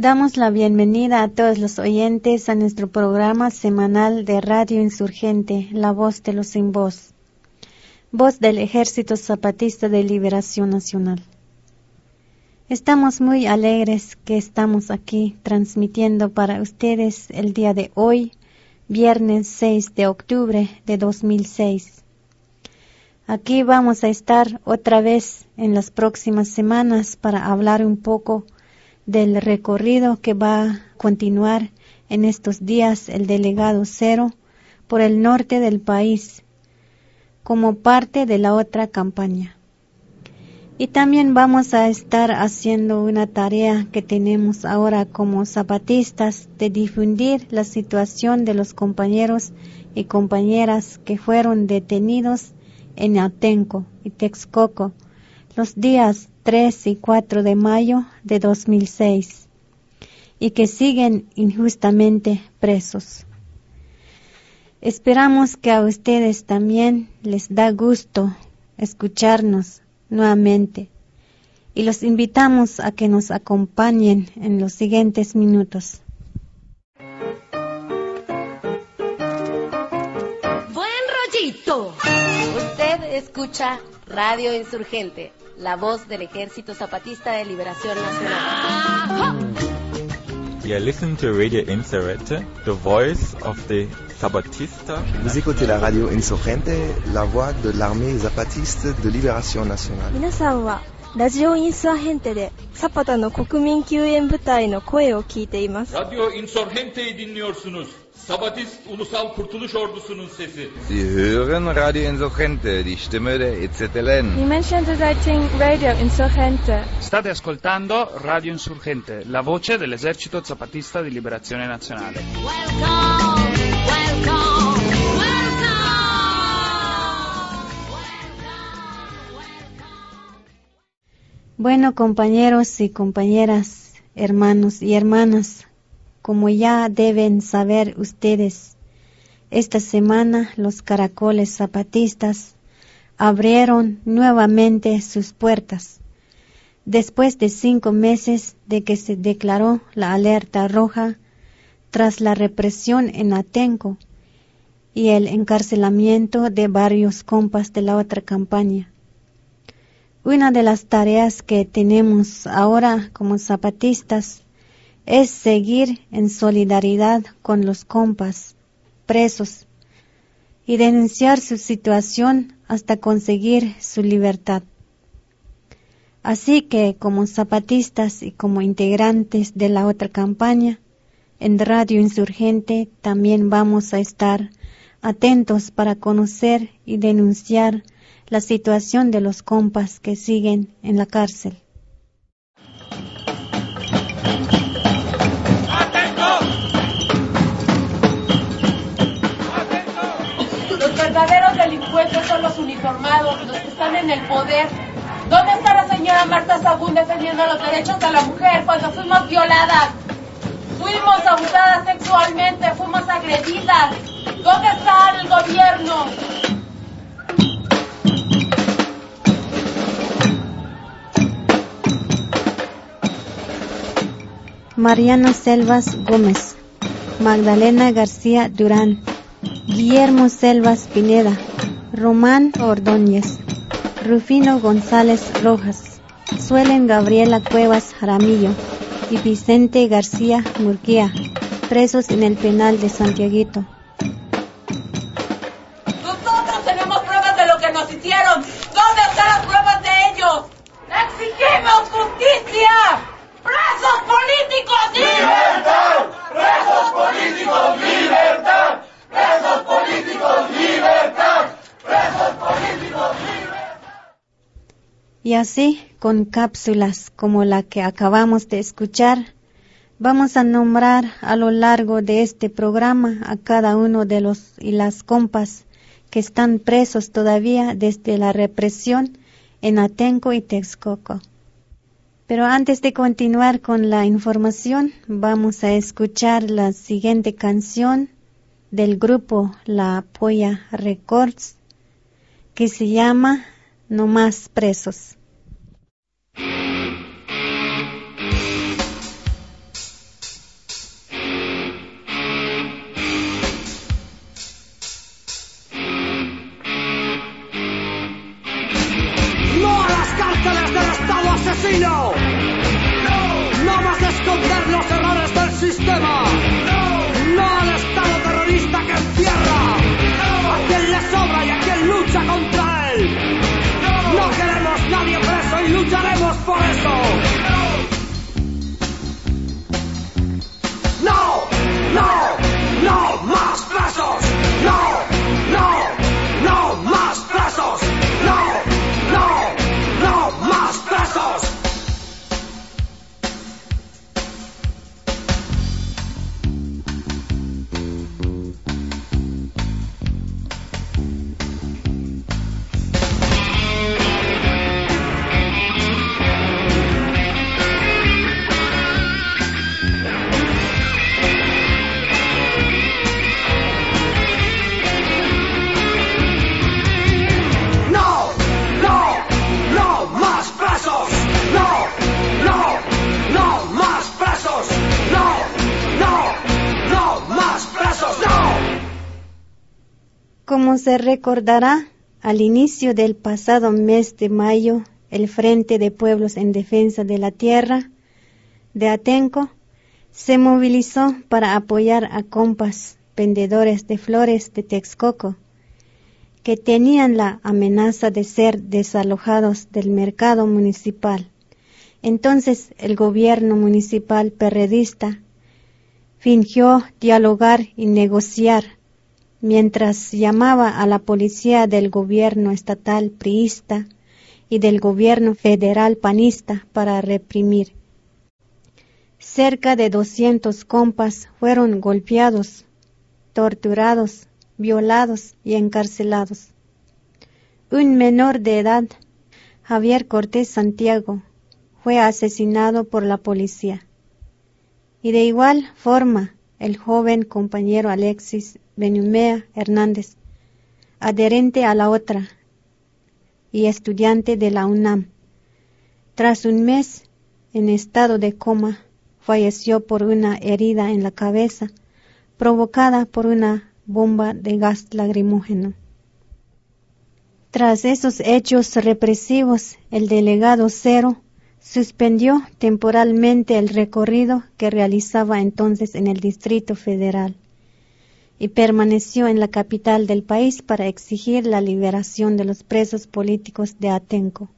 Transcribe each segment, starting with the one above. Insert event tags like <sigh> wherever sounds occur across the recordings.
Damos la bienvenida a todos los oyentes a nuestro programa semanal de Radio Insurgente, La Voz de los Sin Voz, voz del Ejército Zapatista de Liberación Nacional. Estamos muy alegres que estamos aquí transmitiendo para ustedes el día de hoy, viernes 6 de octubre de 2006. Aquí vamos a estar otra vez en las próximas semanas para hablar un poco del recorrido que va a continuar en estos días el delegado Cero por el norte del país como parte de la otra campaña. Y también vamos a estar haciendo una tarea que tenemos ahora como zapatistas de difundir la situación de los compañeros y compañeras que fueron detenidos en Atenco y Texcoco los días 3 y 4 de mayo de 2006 y que siguen injustamente presos. Esperamos que a ustedes también les da gusto escucharnos nuevamente y los invitamos a que nos acompañen en los siguientes minutos. Buen rollito Usted escucha Radio Insurgente la voz del Ejército Zapatista de Liberación Nacional. You listen to Radio Insurgente, the voice of the Zapatista. Vous écoutez la radio Insurgente, la voix de l'armée zapatiste de libération nationale. 皆さんはラジオインサーヘンテでサパタの国民救援部隊の声を聞いています。 Radyo Insurgente'yi dinliyorsunuz. Sabatist Ulusal Kurtuluş Ordusu'nun sesi. Sie hören Radio Insurgente, die Stimme der EZLN. Dimension Rating Radio Insurgente. State ascoltando Radio Insurgente, la voce dell'esercito zapatista di liberazione nazionale. Welcome, welcome, Bueno, compañeros y compañeras, hermanos y hermanas, como ya deben saber ustedes, esta semana los caracoles zapatistas abrieron nuevamente sus puertas. Después de cinco meses de que se declaró la alerta roja tras la represión en Atenco y el encarcelamiento de varios compas de la otra campaña. Una de las tareas que tenemos ahora como zapatistas es seguir en solidaridad con los compas presos y denunciar su situación hasta conseguir su libertad. Así que como zapatistas y como integrantes de la otra campaña, en Radio Insurgente también vamos a estar atentos para conocer y denunciar la situación de los compas que siguen en la cárcel. Delincuentes son los uniformados, los que están en el poder. ¿Dónde está la señora Marta Sagún defendiendo los derechos de la mujer cuando fuimos violadas? Fuimos abusadas sexualmente, fuimos agredidas. ¿Dónde está el gobierno? Mariana Selvas Gómez, Magdalena García Durán, Guillermo Selvas Pineda, Román Ordóñez, Rufino González Rojas, Suelen Gabriela Cuevas Jaramillo y Vicente García Murguía, presos en el penal de Santiaguito. Nosotros tenemos pruebas de lo que nos hicieron. ¿Dónde están las pruebas de ellos? ¡Exigimos justicia! ¡Presos políticos! ¡Libertad! ¡Presos políticos! ¡Libertad! ¡Presos políticos! ¡Libertad! Y así, con cápsulas como la que acabamos de escuchar, vamos a nombrar a lo largo de este programa a cada uno de los y las compas que están presos todavía desde la represión en Atenco y Texcoco. Pero antes de continuar con la información, vamos a escuchar la siguiente canción del grupo La Polla Records, que se llama No más presos. Se recordará, al inicio del pasado mes de mayo, el Frente de Pueblos en Defensa de la Tierra de Atenco se movilizó para apoyar a compas vendedores de flores de Texcoco que tenían la amenaza de ser desalojados del mercado municipal. Entonces el gobierno municipal perredista fingió dialogar y negociar mientras llamaba a la policía del gobierno estatal priista y del gobierno federal panista para reprimir. Cerca de 200 compas fueron golpeados, torturados, violados y encarcelados. Un menor de edad, Javier Cortés Santiago, fue asesinado por la policía. Y de igual forma, el joven compañero Alexis Benumea Hernández, adherente a la otra y estudiante de la UNAM. Tras un mes en estado de coma, falleció por una herida en la cabeza provocada por una bomba de gas lacrimógeno. Tras esos hechos represivos, el delegado Cero suspendió temporalmente el recorrido que realizaba entonces en el Distrito Federal y permaneció en la capital del país para exigir la liberación de los presos políticos de Atenco.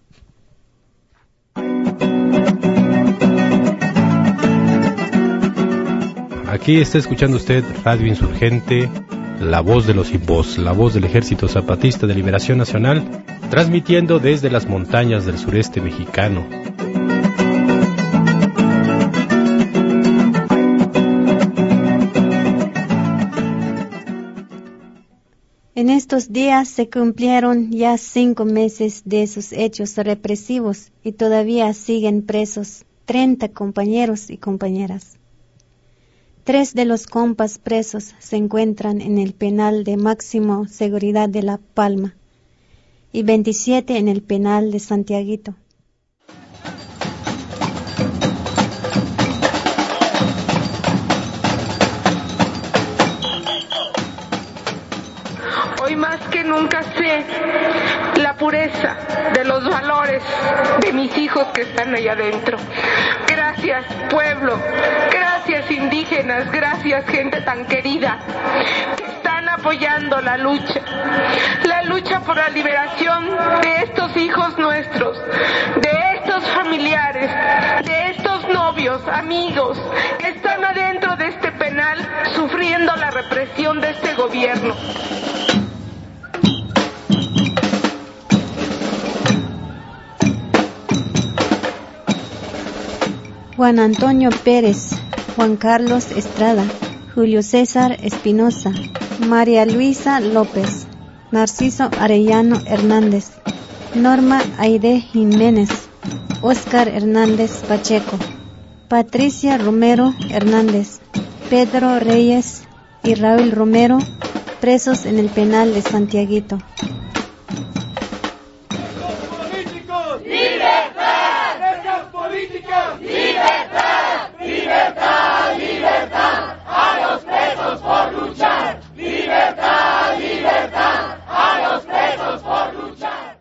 Aquí está escuchando usted Radio Insurgente, la voz de los sin la voz del Ejército Zapatista de Liberación Nacional, transmitiendo desde las montañas del sureste mexicano. En estos días se cumplieron ya cinco meses de esos hechos represivos y todavía siguen presos 30 compañeros y compañeras. Tres de los compas presos se encuentran en el penal de máximo seguridad de La Palma y 27 en el penal de Santiaguito. La pureza de los valores de mis hijos que están allá adentro. Gracias pueblo, gracias indígenas, gracias gente tan querida que están apoyando la lucha, la lucha por la liberación de estos hijos nuestros, de estos familiares, de estos novios, amigos que están adentro de este penal sufriendo la represión de este gobierno. Juan Antonio Pérez, Juan Carlos Estrada, Julio César Espinosa, María Luisa López, Narciso Arellano Hernández, Norma Aide Jiménez, Óscar Hernández Pacheco, Patricia Romero Hernández, Pedro Reyes y Raúl Romero, presos en el penal de Santiaguito. ¡Libertad! ¡Libertad! ¡Libertad! ¡A los presos por luchar! ¡Libertad! ¡Libertad! ¡A los presos por luchar!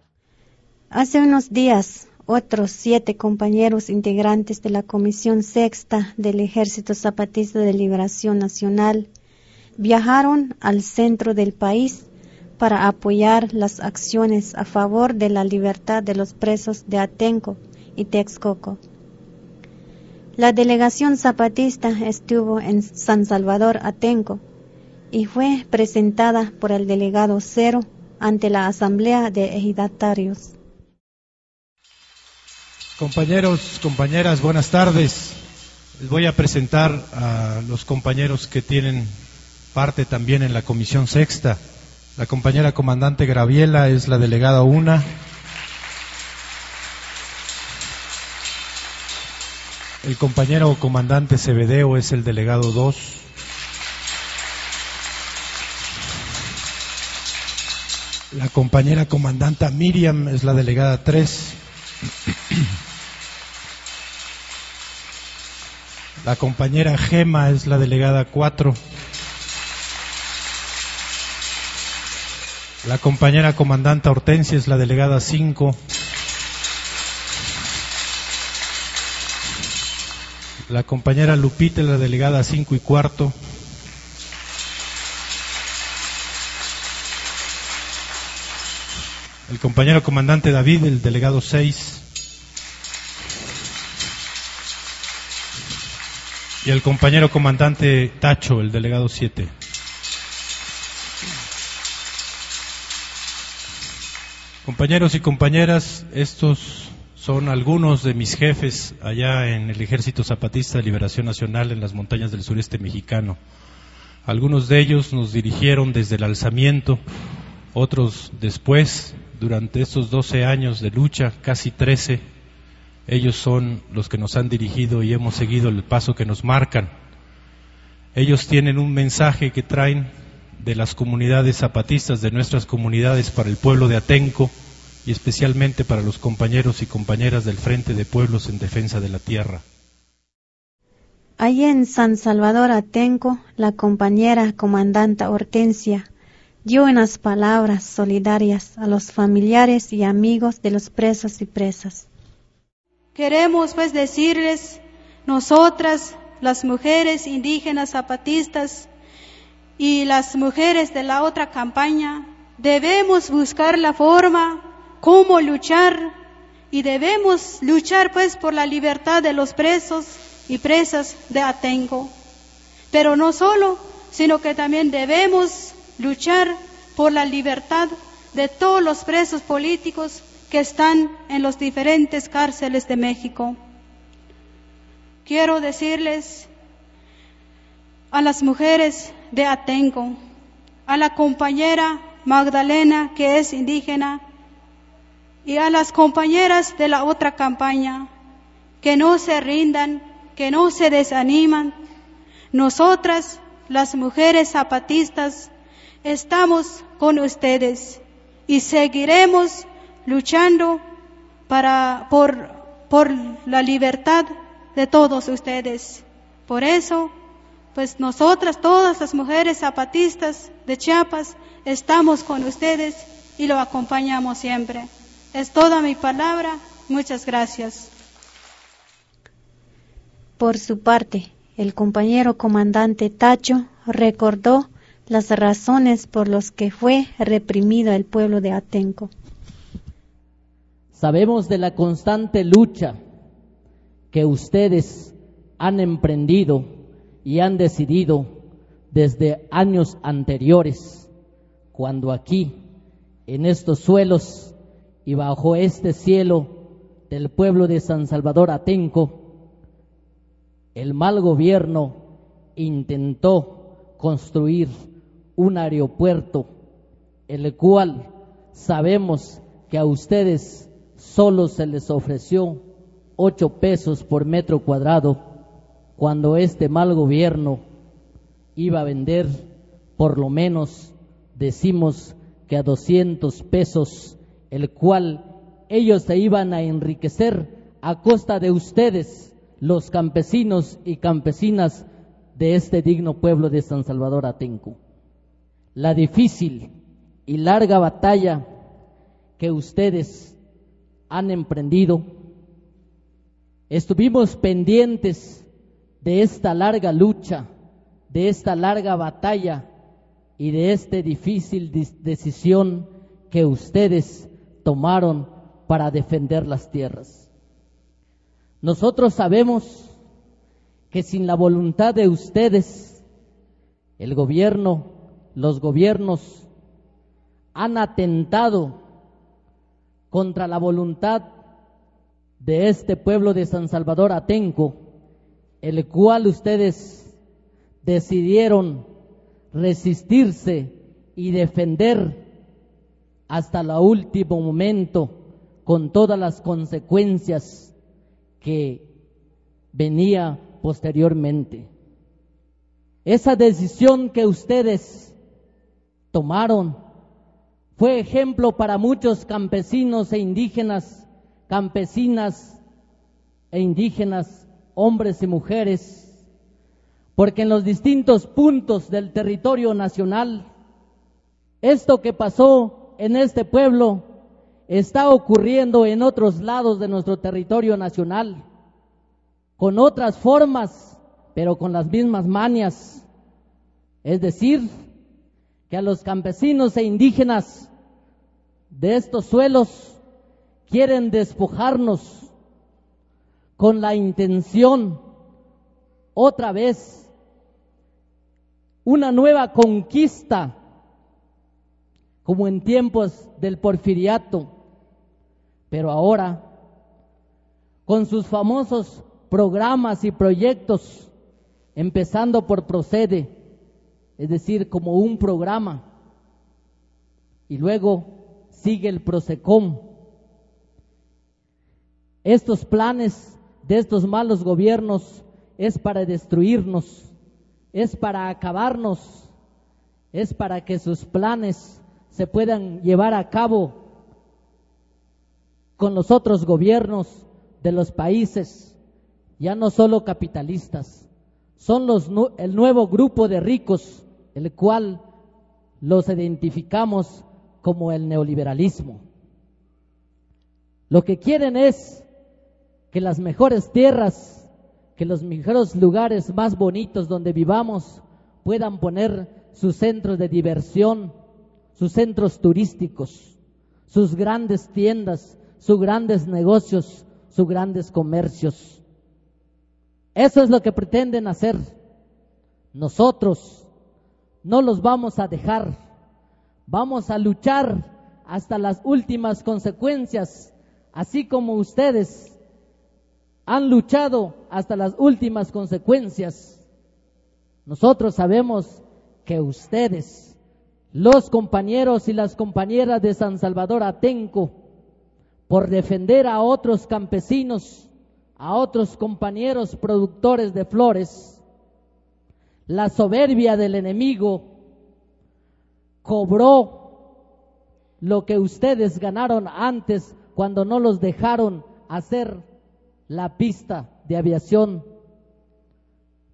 Hace unos días, otros siete compañeros integrantes de la Comisión Sexta del Ejército Zapatista de Liberación Nacional viajaron al centro del país para apoyar las acciones a favor de la libertad de los presos de Atenco y Texcoco. La delegación zapatista estuvo en San Salvador Atenco y fue presentada por el delegado Cero ante la Asamblea de Ejidatarios. Compañeros, compañeras, buenas tardes. Les voy a presentar a los compañeros que tienen parte también en la Comisión Sexta. La compañera comandante Graviela es la delegada una. El compañero comandante Cebedeo es el delegado 2. La compañera comandanta Miriam es la delegada 3. La compañera Gema es la delegada 4. La compañera comandante Hortensia es la delegada 5. La compañera Lupita es la delegada 5 y cuarto. El compañero comandante David, el delegado 6. Y el compañero comandante Tacho, el delegado 7. Compañeros y compañeras, estos son algunos de mis jefes allá en el Ejército Zapatista de Liberación Nacional en las montañas del sureste mexicano. Algunos de ellos nos dirigieron desde el alzamiento, otros después, durante estos 12 años de lucha, casi 13, ellos son los que nos han dirigido y hemos seguido el paso que nos marcan. Ellos tienen un mensaje que traen de las comunidades zapatistas, de nuestras comunidades para el pueblo de Atenco y especialmente para los compañeros y compañeras del Frente de Pueblos en Defensa de la Tierra. Allí en San Salvador Atenco, la compañera comandanta Hortensia dio unas palabras solidarias a los familiares y amigos de los presos y presas. Queremos pues decirles, nosotras, las mujeres indígenas zapatistas y las mujeres de la otra campaña, debemos buscar la forma cómo luchar y debemos luchar pues por la libertad de los presos y presas de Atenco. Pero no solo, sino que también debemos luchar por la libertad de todos los presos políticos que están en los diferentes cárceles de México. Quiero decirles a las mujeres de Atenco, a la compañera Magdalena que es indígena y a las compañeras de la otra campaña que no se rindan, que no se desaniman. Nosotras, las mujeres zapatistas, estamos con ustedes y seguiremos luchando para, por, por la libertad de todos ustedes. Por eso, pues nosotras, todas las mujeres zapatistas de Chiapas, estamos con ustedes y lo acompañamos siempre. Es toda mi palabra. Muchas gracias. Por su parte, el compañero comandante Tacho recordó las razones por las que fue reprimido el pueblo de Atenco. Sabemos de la constante lucha que ustedes han emprendido y han decidido desde años anteriores, cuando aquí, en estos suelos y bajo este cielo del pueblo de San Salvador Atenco, el mal gobierno intentó construir un aeropuerto, el cual sabemos que a ustedes solo se les ofreció ocho pesos por metro cuadrado cuando este mal gobierno iba a vender por lo menos, decimos que a 200 pesos, el cual ellos se iban a enriquecer a costa de ustedes, los campesinos y campesinas de este digno pueblo de San Salvador Atenco. La difícil y larga batalla que ustedes han emprendido. Estuvimos pendientes de esta larga lucha, de esta larga batalla y de esta difícil decisión que ustedes tomaron para defender las tierras. Nosotros sabemos que sin la voluntad de ustedes, el gobierno, los gobiernos han atentado contra la voluntad de este pueblo de San Salvador Atenco, el cual ustedes decidieron resistirse y defender hasta el último momento con todas las consecuencias que venía posteriormente. Esa decisión que ustedes tomaron fue ejemplo para muchos campesinos e indígenas, campesinas e indígenas, hombres y mujeres, porque en los distintos puntos del territorio nacional Esto que pasó en este pueblo está ocurriendo en otros lados de nuestro territorio nacional, con otras formas, pero con las mismas manias. Es decir, que a los campesinos e indígenas de estos suelos quieren despojarnos con la intención otra vez una nueva conquista como en tiempos del porfiriato, pero ahora con sus famosos programas y proyectos, empezando por Procede, es decir, como un programa, y luego sigue el Prosecom. Estos planes de estos malos gobiernos es para destruirnos, es para acabarnos, es para que sus planes se puedan llevar a cabo con los otros gobiernos de los países, ya no solo capitalistas, son los, el nuevo grupo de ricos, el cual los identificamos como el neoliberalismo. Lo que quieren es que las mejores tierras, que los mejores lugares más bonitos donde vivamos puedan poner sus centros de diversión, sus centros turísticos, sus grandes tiendas, sus grandes negocios, sus grandes comercios. Eso es lo que pretenden hacer. Nosotros no los vamos a dejar. Vamos a luchar hasta las últimas consecuencias, así como ustedes han luchado hasta las últimas consecuencias. Nosotros sabemos que ustedes, los compañeros y las compañeras de San Salvador Atenco, por defender a otros campesinos, a otros compañeros productores de flores, la soberbia del enemigo cobró lo que ustedes ganaron antes cuando no los dejaron hacer la pista de aviación.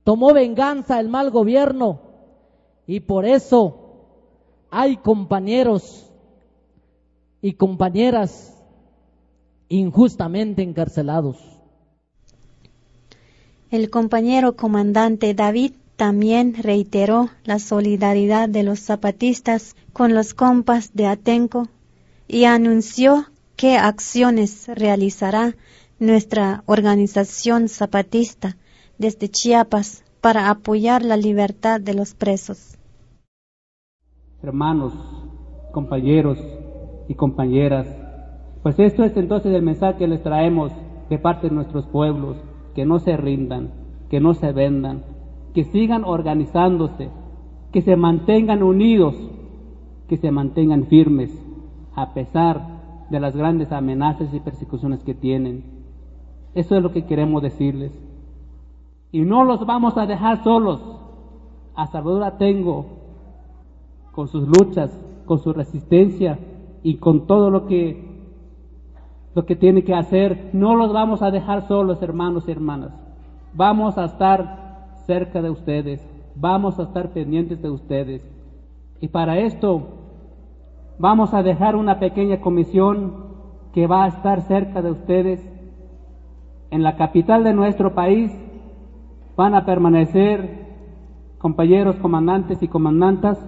Tomó venganza el mal gobierno y por eso hay compañeros y compañeras injustamente encarcelados. El compañero comandante David también reiteró la solidaridad de los zapatistas con los compas de Atenco y anunció qué acciones realizará nuestra organización zapatista desde Chiapas para apoyar la libertad de los presos. Hermanos, compañeros y compañeras, pues esto es entonces el mensaje que les traemos de parte de nuestros pueblos, que no se rindan, que no se vendan, que sigan organizándose, que se mantengan unidos, que se mantengan firmes, a pesar de las grandes amenazas y persecuciones que tienen. Eso es lo que queremos decirles. Y no los vamos a dejar solos. A Salvador tengo con sus luchas, con su resistencia y con todo lo que lo que tiene que hacer. No los vamos a dejar solos, hermanos y hermanas. Vamos a estar cerca de ustedes. Vamos a estar pendientes de ustedes. Y para esto vamos a dejar una pequeña comisión que va a estar cerca de ustedes en la capital de nuestro país van a permanecer compañeros comandantes y comandantas.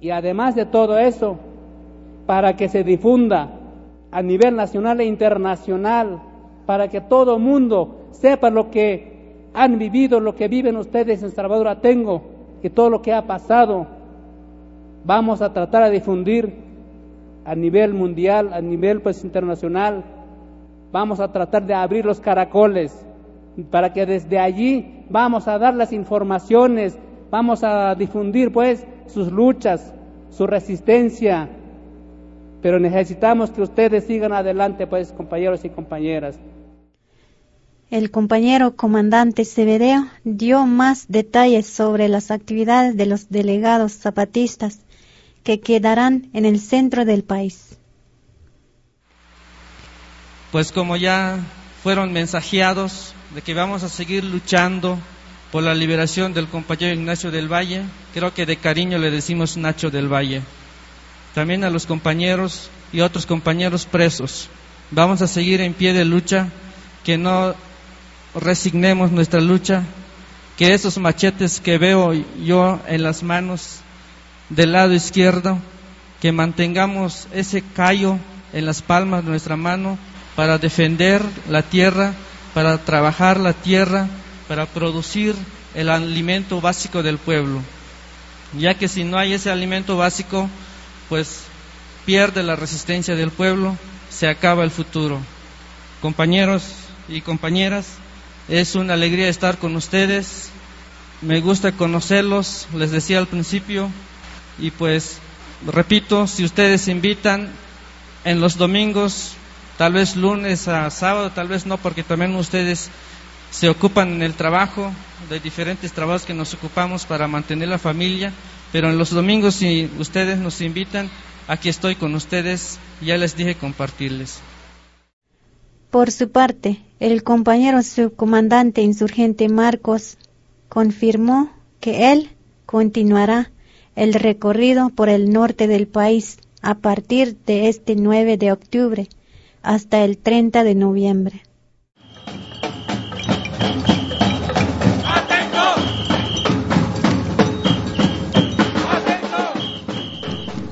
Y además de todo eso, para que se difunda a nivel nacional e internacional, para que todo mundo sepa lo que han vivido, lo que viven ustedes en Salvador Atengo, que todo lo que ha pasado, vamos a tratar de difundir a nivel mundial, a nivel pues internacional, vamos a tratar de abrir los caracoles para que desde allí vamos a dar las informaciones, vamos a difundir pues sus luchas, su resistencia, pero necesitamos que ustedes sigan adelante pues compañeros y compañeras. El compañero comandante Sevedeo dio más detalles sobre las actividades de los delegados zapatistas que quedarán en el centro del país pues como ya fueron mensajeados de que vamos a seguir luchando por la liberación del compañero Ignacio del Valle. Creo que de cariño le decimos Nacho del Valle. También a los compañeros y otros compañeros presos. Vamos a seguir en pie de lucha, que no resignemos nuestra lucha, que esos machetes que veo yo en las manos del lado izquierdo, que mantengamos ese callo en las palmas de nuestra mano para defender la tierra, para trabajar la tierra, para producir el alimento básico del pueblo. Ya que si no hay ese alimento básico, pues pierde la resistencia del pueblo, se acaba el futuro. Compañeros y compañeras, es una alegría estar con ustedes. Me gusta conocerlos, les decía al principio, y pues repito, si ustedes invitan en los domingos, tal vez lunes a sábado, tal vez no, porque también ustedes se ocupan en el trabajo, de diferentes trabajos que nos ocupamos para mantener la familia, pero en los domingos si ustedes nos invitan, aquí estoy con ustedes, ya les dije compartirles. Por su parte, el compañero subcomandante insurgente Marcos confirmó que él continuará el recorrido por el norte del país a partir de este 9 de octubre hasta el 30 de noviembre.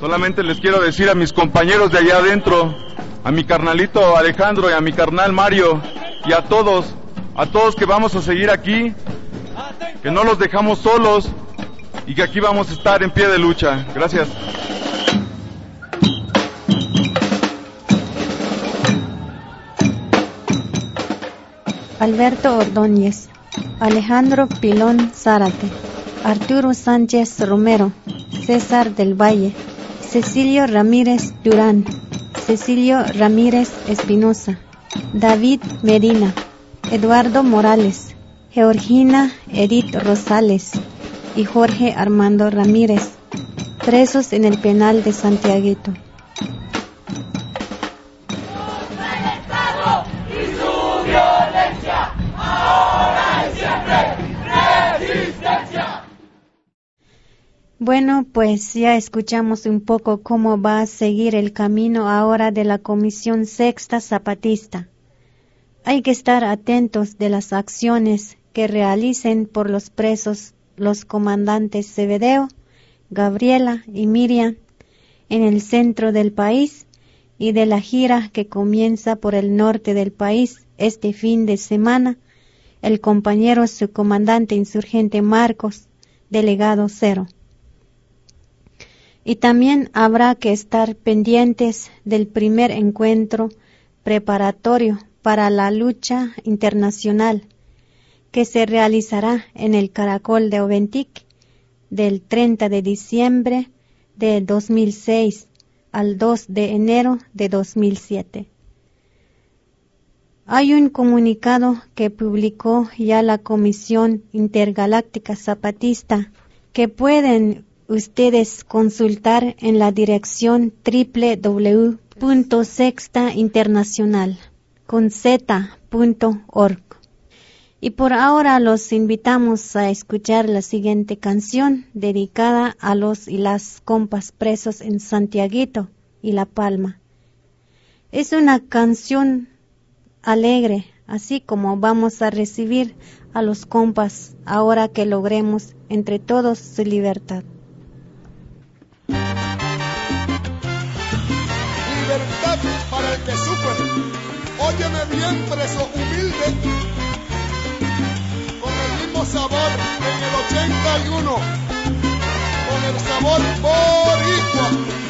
Solamente les quiero decir a mis compañeros de allá adentro, a mi carnalito Alejandro y a mi carnal Mario y a todos, a todos que vamos a seguir aquí, que no los dejamos solos y que aquí vamos a estar en pie de lucha. Gracias. Alberto Ordóñez, Alejandro Pilón Zárate, Arturo Sánchez Romero, César del Valle, Cecilio Ramírez Durán, Cecilio Ramírez Espinosa, David Medina, Eduardo Morales, Georgina Edith Rosales y Jorge Armando Ramírez, presos en el penal de Santiaguito. Bueno, pues ya escuchamos un poco cómo va a seguir el camino ahora de la Comisión Sexta Zapatista. Hay que estar atentos de las acciones que realicen por los presos los comandantes Cebedeo, Gabriela y Miriam en el centro del país y de la gira que comienza por el norte del país este fin de semana el compañero subcomandante insurgente Marcos, delegado cero. Y también habrá que estar pendientes del primer encuentro preparatorio para la lucha internacional que se realizará en el Caracol de Oventic del 30 de diciembre de 2006 al 2 de enero de 2007. Hay un comunicado que publicó ya la Comisión Intergaláctica Zapatista que pueden ustedes consultar en la dirección www.sextainternacional.org. Y por ahora los invitamos a escuchar la siguiente canción dedicada a los y las compas presos en Santiaguito y La Palma. Es una canción alegre, así como vamos a recibir a los compas ahora que logremos entre todos su libertad. libertad Óyeme bien, preso humilde, con el mismo sabor en el 81, con el sabor boricua.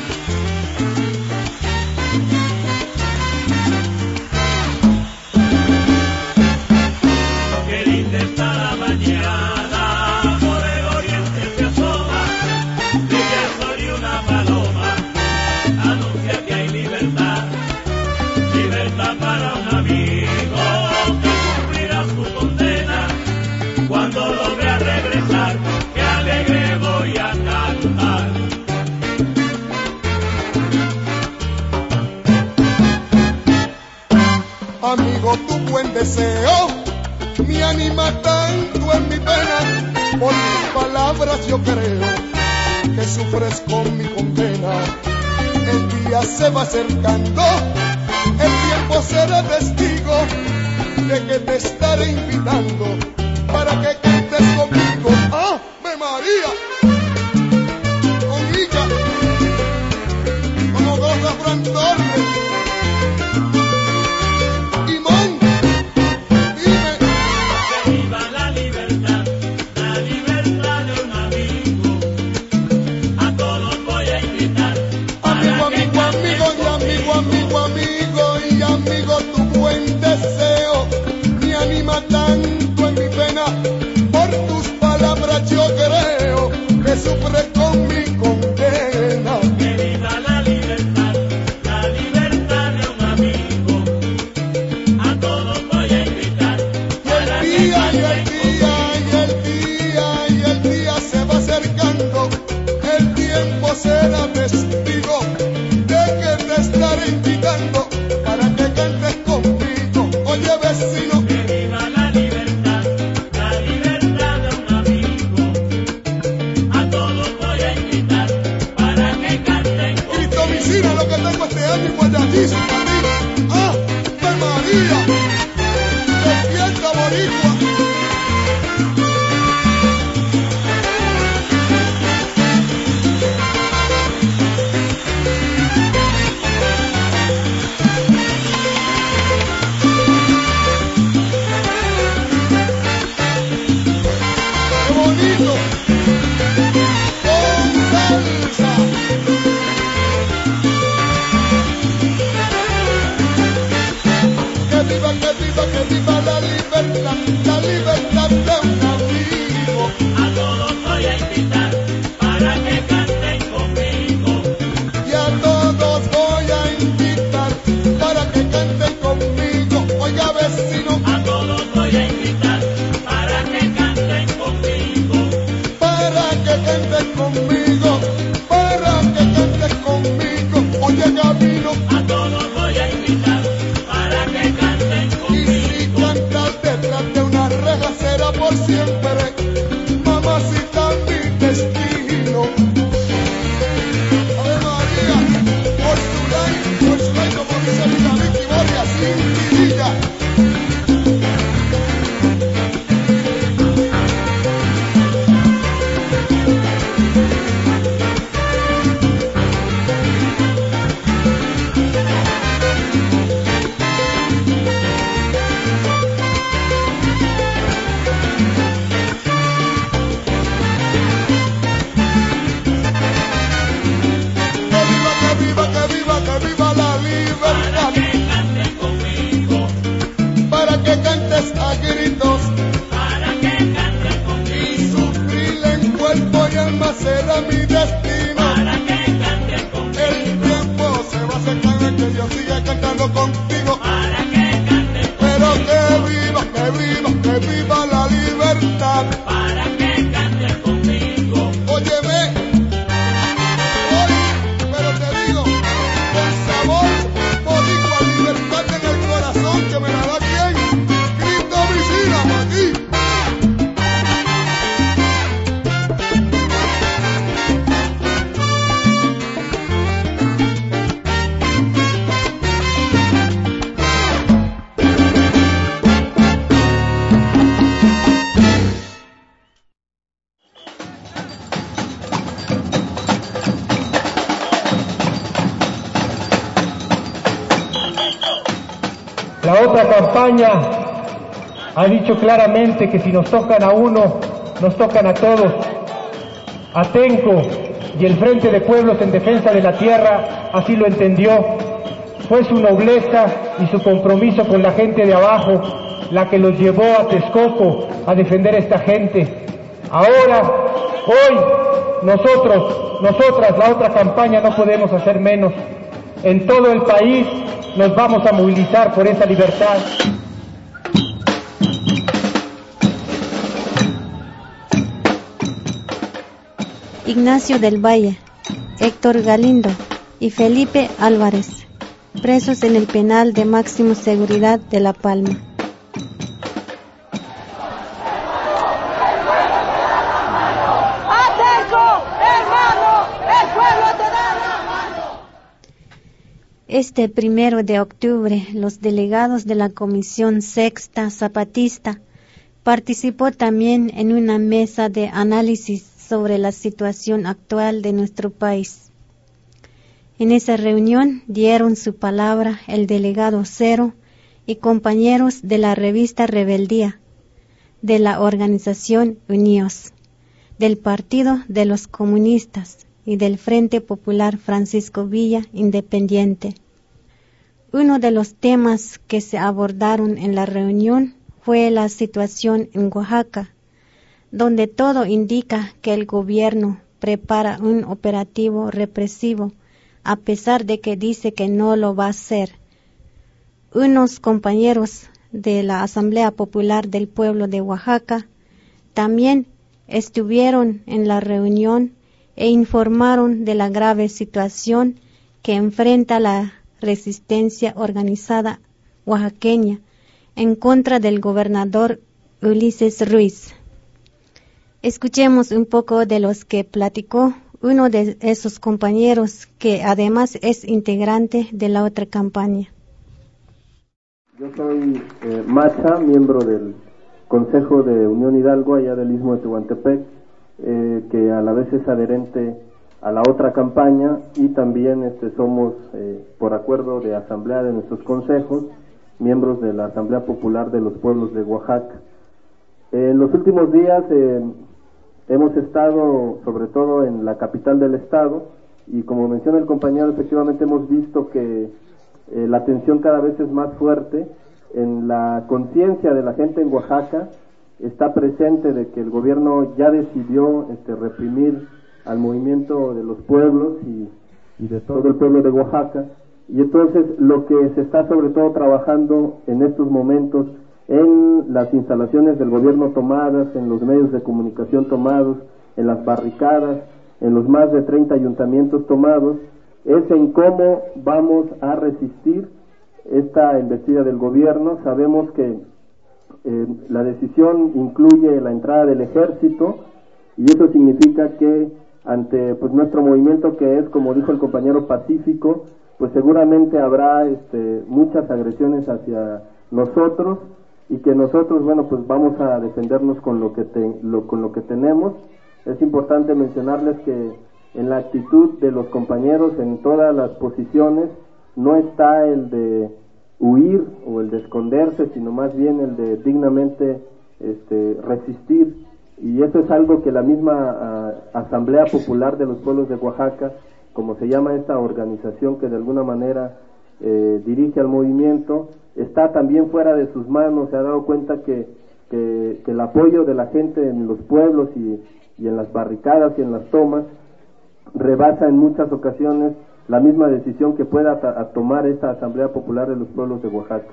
deseo, mi anima tanto en mi pena, por mis palabras yo creo que sufres con mi condena. El día se va acercando, el tiempo será testigo de que te estaré invitando para que cantes conmigo. ¡Ah, me María! Everybody dicho claramente que si nos tocan a uno, nos tocan a todos. Atenco y el Frente de Pueblos en Defensa de la Tierra así lo entendió. Fue su nobleza y su compromiso con la gente de abajo la que los llevó a Texcoco a defender esta gente. Ahora, hoy, nosotros, nosotras, la otra campaña no podemos hacer menos. En todo el país nos vamos a movilizar por esa libertad. Ignacio del Valle, Héctor Galindo y Felipe Álvarez, presos en el penal de máxima seguridad de La Palma. Este primero de octubre, los delegados de la Comisión Sexta Zapatista participó también en una mesa de análisis sobre la situación actual de nuestro país. En esa reunión dieron su palabra el delegado Cero y compañeros de la revista Rebeldía, de la organización Unidos, del Partido de los Comunistas y del Frente Popular Francisco Villa Independiente. Uno de los temas que se abordaron en la reunión fue la situación en Oaxaca, donde todo indica que el gobierno prepara un operativo represivo, a pesar de que dice que no lo va a hacer. Unos compañeros de la Asamblea Popular del Pueblo de Oaxaca también estuvieron en la reunión e informaron de la grave situación que enfrenta la resistencia organizada oaxaqueña en contra del gobernador Ulises Ruiz. Escuchemos un poco de los que platicó uno de esos compañeros que además es integrante de la otra campaña. Yo soy eh, Macha, miembro del Consejo de Unión Hidalgo allá del Istmo de Tehuantepec, eh, que a la vez es adherente a la otra campaña y también este, somos, eh, por acuerdo de asamblea de nuestros consejos, miembros de la Asamblea Popular de los Pueblos de Oaxaca. En los últimos días eh, hemos estado sobre todo en la capital del estado y como menciona el compañero, efectivamente hemos visto que eh, la tensión cada vez es más fuerte. En la conciencia de la gente en Oaxaca está presente de que el gobierno ya decidió este, reprimir al movimiento de los pueblos y, y de todo el pueblo de Oaxaca. Y entonces lo que se está sobre todo trabajando en estos momentos en las instalaciones del gobierno tomadas, en los medios de comunicación tomados, en las barricadas, en los más de 30 ayuntamientos tomados, es en cómo vamos a resistir esta embestida del gobierno. Sabemos que eh, la decisión incluye la entrada del ejército y eso significa que ante pues nuestro movimiento que es como dijo el compañero pacífico pues seguramente habrá este, muchas agresiones hacia nosotros y que nosotros bueno pues vamos a defendernos con lo que lo, con lo que tenemos es importante mencionarles que en la actitud de los compañeros en todas las posiciones no está el de huir o el de esconderse, sino más bien el de dignamente este, resistir. Y eso es algo que la misma ah, Asamblea Popular de los Pueblos de Oaxaca, como se llama esta organización que de alguna manera eh, dirige al movimiento, está también fuera de sus manos, se ha dado cuenta que, el apoyo de la gente en los pueblos y, y en las barricadas y en las tomas rebasa en muchas ocasiones la misma decisión que pueda tomar esta Asamblea Popular de los Pueblos de Oaxaca.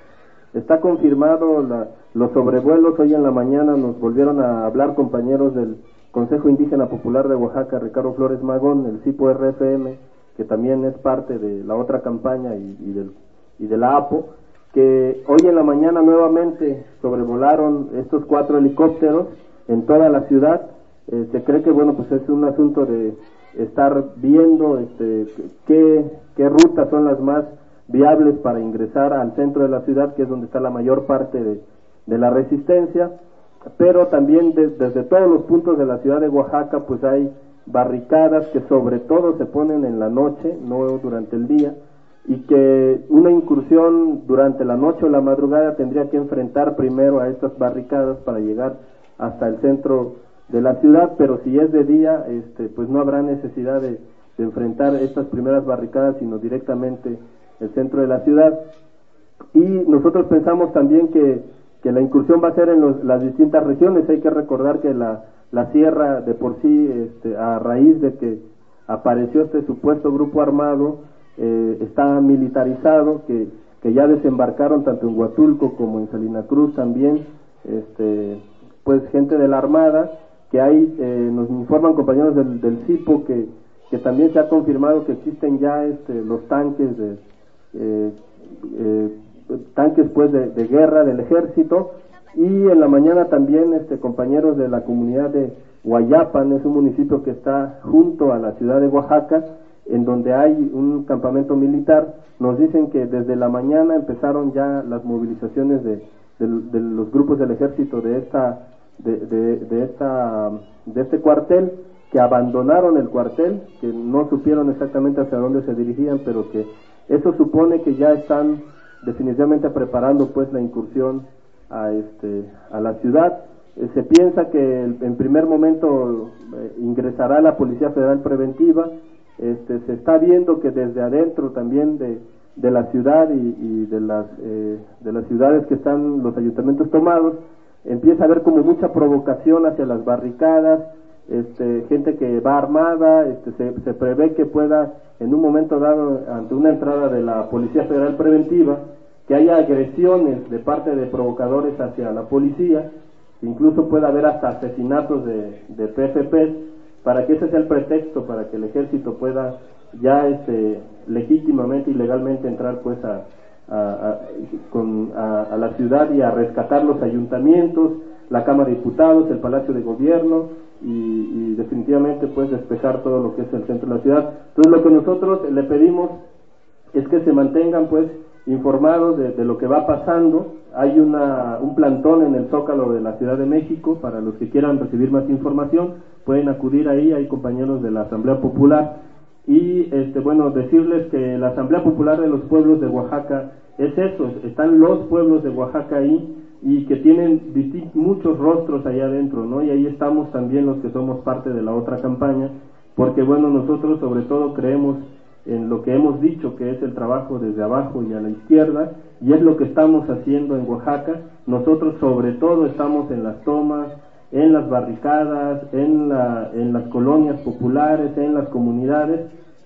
Está confirmado los sobrevuelos, hoy en la mañana nos volvieron a hablar compañeros del Consejo Indígena Popular de Oaxaca, Ricardo Flores Magón, el CIPO RFM, que también es parte de la otra campaña y, del, y de la APO, que hoy en la mañana nuevamente sobrevolaron estos cuatro helicópteros en toda la ciudad. Eh, se cree que bueno pues es un asunto de estar viendo este, qué, qué rutas son las más viables para ingresar al centro de la ciudad, que es donde está la mayor parte de, de la resistencia, pero también desde todos los puntos de la ciudad de Oaxaca, pues hay barricadas que sobre todo se ponen en la noche, no durante el día, y que una incursión durante la noche o la madrugada tendría que enfrentar primero a estas barricadas para llegar hasta el centro de la ciudad, pero si es de día, este, pues no habrá necesidad de, enfrentar estas primeras barricadas, sino directamente el centro de la ciudad. Y nosotros pensamos también que, que la incursión va a ser en las distintas regiones. Hay que recordar que la, la sierra de por sí, este, a raíz de que apareció este supuesto grupo armado, eh, está militarizado, que, que ya desembarcaron tanto en Huatulco como en Salina Cruz también, este, pues gente de la Armada, que hay, eh, nos informan compañeros del, CIPO que, que también se ha confirmado que existen ya este, los tanques de eh, eh, tanques pues de, guerra del ejército y en la mañana también este compañeros de la comunidad de Guayapan es un municipio que está junto a la ciudad de Oaxaca en donde hay un campamento militar, nos dicen que desde la mañana empezaron ya las movilizaciones de, de- los grupos del ejército de esta de, de- de esta de este cuartel que abandonaron el cuartel, que no supieron exactamente hacia dónde se dirigían, pero que eso supone que ya están definitivamente preparando pues la incursión a este a la ciudad. Eh, se piensa que el- en primer momento eh, ingresará la Policía Federal Preventiva. Este, se está viendo que desde adentro también de, de la ciudad y, y de las eh, de las ciudades que están los ayuntamientos tomados empieza a haber como mucha provocación hacia las barricadas, este, gente que va armada, este, se, se prevé que pueda en un momento dado ante una entrada de la Policía Federal Preventiva que haya agresiones de parte de provocadores hacia la policía, incluso pueda haber hasta asesinatos de, de PFP, para que ese sea el pretexto para que el ejército pueda ya este, legítimamente y legalmente entrar pues a, a, a- con- a la ciudad y a rescatar los ayuntamientos, la Cámara de Diputados, el Palacio de Gobierno y, y definitivamente pues despejar todo lo que es el centro de la ciudad. Entonces lo que nosotros le pedimos es que se mantengan pues informados de, de lo que va pasando. Hay una, un plantón en el Zócalo de la Ciudad de México para los que quieran recibir más información, pueden acudir ahí, hay compañeros de la Asamblea Popular y este bueno decirles que la Asamblea Popular de los Pueblos de Oaxaca es eso, están los pueblos de Oaxaca ahí y que tienen muchos rostros allá adentro, ¿no? Y ahí estamos también los que somos parte de la otra campaña, porque bueno, nosotros sobre todo creemos en lo que hemos dicho que es el trabajo desde abajo y a la izquierda, y es lo que estamos haciendo en Oaxaca. Nosotros sobre todo estamos en las tomas, en las barricadas, en, la, en las colonias populares, en las comunidades,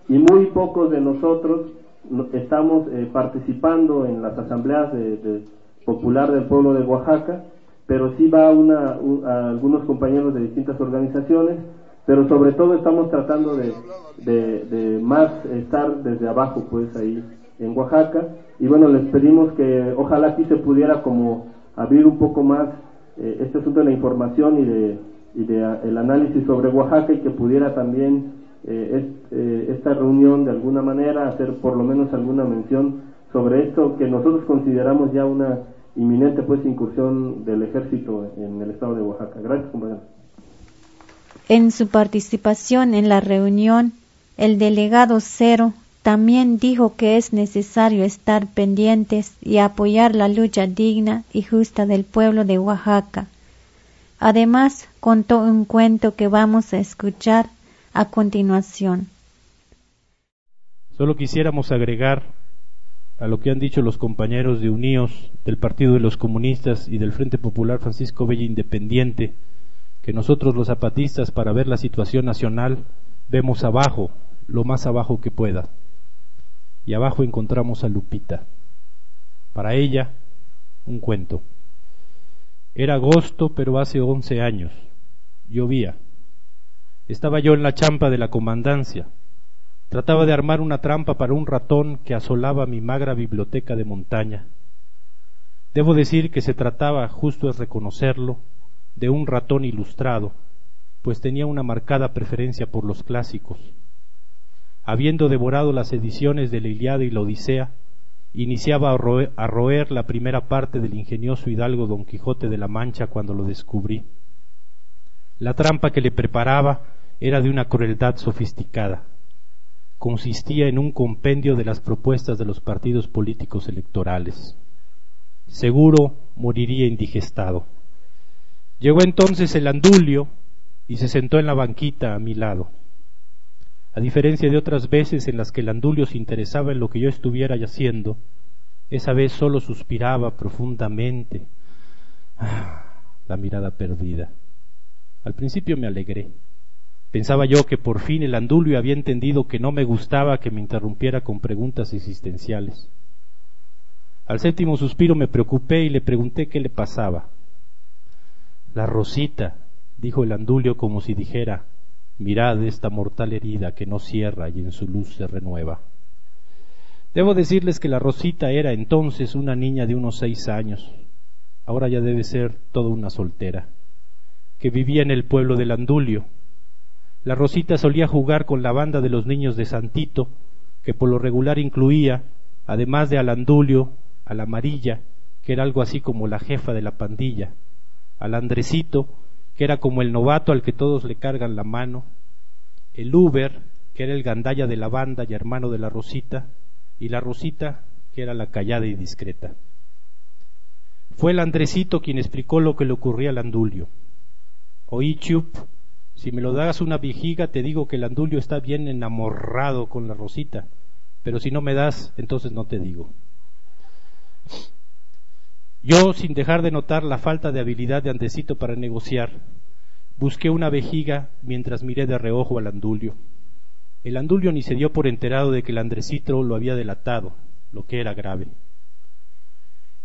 y muy pocos de nosotros no- estamos eh, participando en las asambleas de, de popular del pueblo de Oaxaca, pero sí va una, un- a algunos compañeros de distintas organizaciones, pero sobre todo estamos tratando de, de, de más estar desde abajo, pues ahí en Oaxaca, y bueno, les pedimos que ojalá aquí se pudiera como abrir un poco más eh, este asunto de la información y de, y de ah, el análisis sobre Oaxaca y que pudiera también eh, es- eh, esta reunión de alguna manera hacer por lo menos alguna mención sobre esto que nosotros consideramos ya una inminente pues incursión del ejército en el estado de Oaxaca. Gracias, compañero. En su participación en la reunión, el delegado Cero también dijo que es necesario estar pendientes y apoyar la lucha digna y justa del pueblo de Oaxaca. Además, contó un cuento que vamos a escuchar a continuación. Solo quisiéramos agregar a lo que han dicho los compañeros de Uníos, del Partido de los Comunistas y del Frente Popular Francisco Bella Independiente, que nosotros los zapatistas para ver la situación nacional vemos abajo, lo más abajo que pueda. Y abajo encontramos a Lupita. Para ella, un cuento. Era agosto, pero hace once años. Llovía. Estaba yo en la champa de la comandancia. Trataba de armar una trampa para un ratón que asolaba mi magra biblioteca de montaña. Debo decir que se trataba, justo es reconocerlo, de un ratón ilustrado, pues tenía una marcada preferencia por los clásicos. Habiendo devorado las ediciones de la Iliada y la Odisea, iniciaba a roer, a roer la primera parte del ingenioso hidalgo Don Quijote de la Mancha cuando lo descubrí. La trampa que le preparaba era de una crueldad sofisticada. Consistía en un compendio de las propuestas de los partidos políticos electorales. Seguro moriría indigestado. Llegó entonces el andulio y se sentó en la banquita a mi lado. A diferencia de otras veces en las que el andulio se interesaba en lo que yo estuviera haciendo, esa vez solo suspiraba profundamente, <sighs> la mirada perdida. Al principio me alegré. Pensaba yo que por fin el andulio había entendido que no me gustaba que me interrumpiera con preguntas existenciales. Al séptimo suspiro me preocupé y le pregunté qué le pasaba. La Rosita, dijo el andulio como si dijera, mirad esta mortal herida que no cierra y en su luz se renueva. Debo decirles que la Rosita era entonces una niña de unos seis años, ahora ya debe ser toda una soltera, que vivía en el pueblo del Andulio. La Rosita solía jugar con la banda de los niños de Santito, que por lo regular incluía, además de al Andulio, a la Amarilla, que era algo así como la jefa de la pandilla, al Andresito, que era como el novato al que todos le cargan la mano, el Uber, que era el gandalla de la banda y hermano de la Rosita, y la Rosita, que era la callada y discreta. Fue el Andresito quien explicó lo que le ocurría al Andulio. Oí, Chup, si me lo das una vijiga, te digo que el Andulio está bien enamorado con la Rosita, pero si no me das, entonces no te digo. Yo, sin dejar de notar la falta de habilidad de Andresito para negociar, busqué una vejiga mientras miré de reojo al Andulio. El Andulio ni se dio por enterado de que el Andresito lo había delatado, lo que era grave.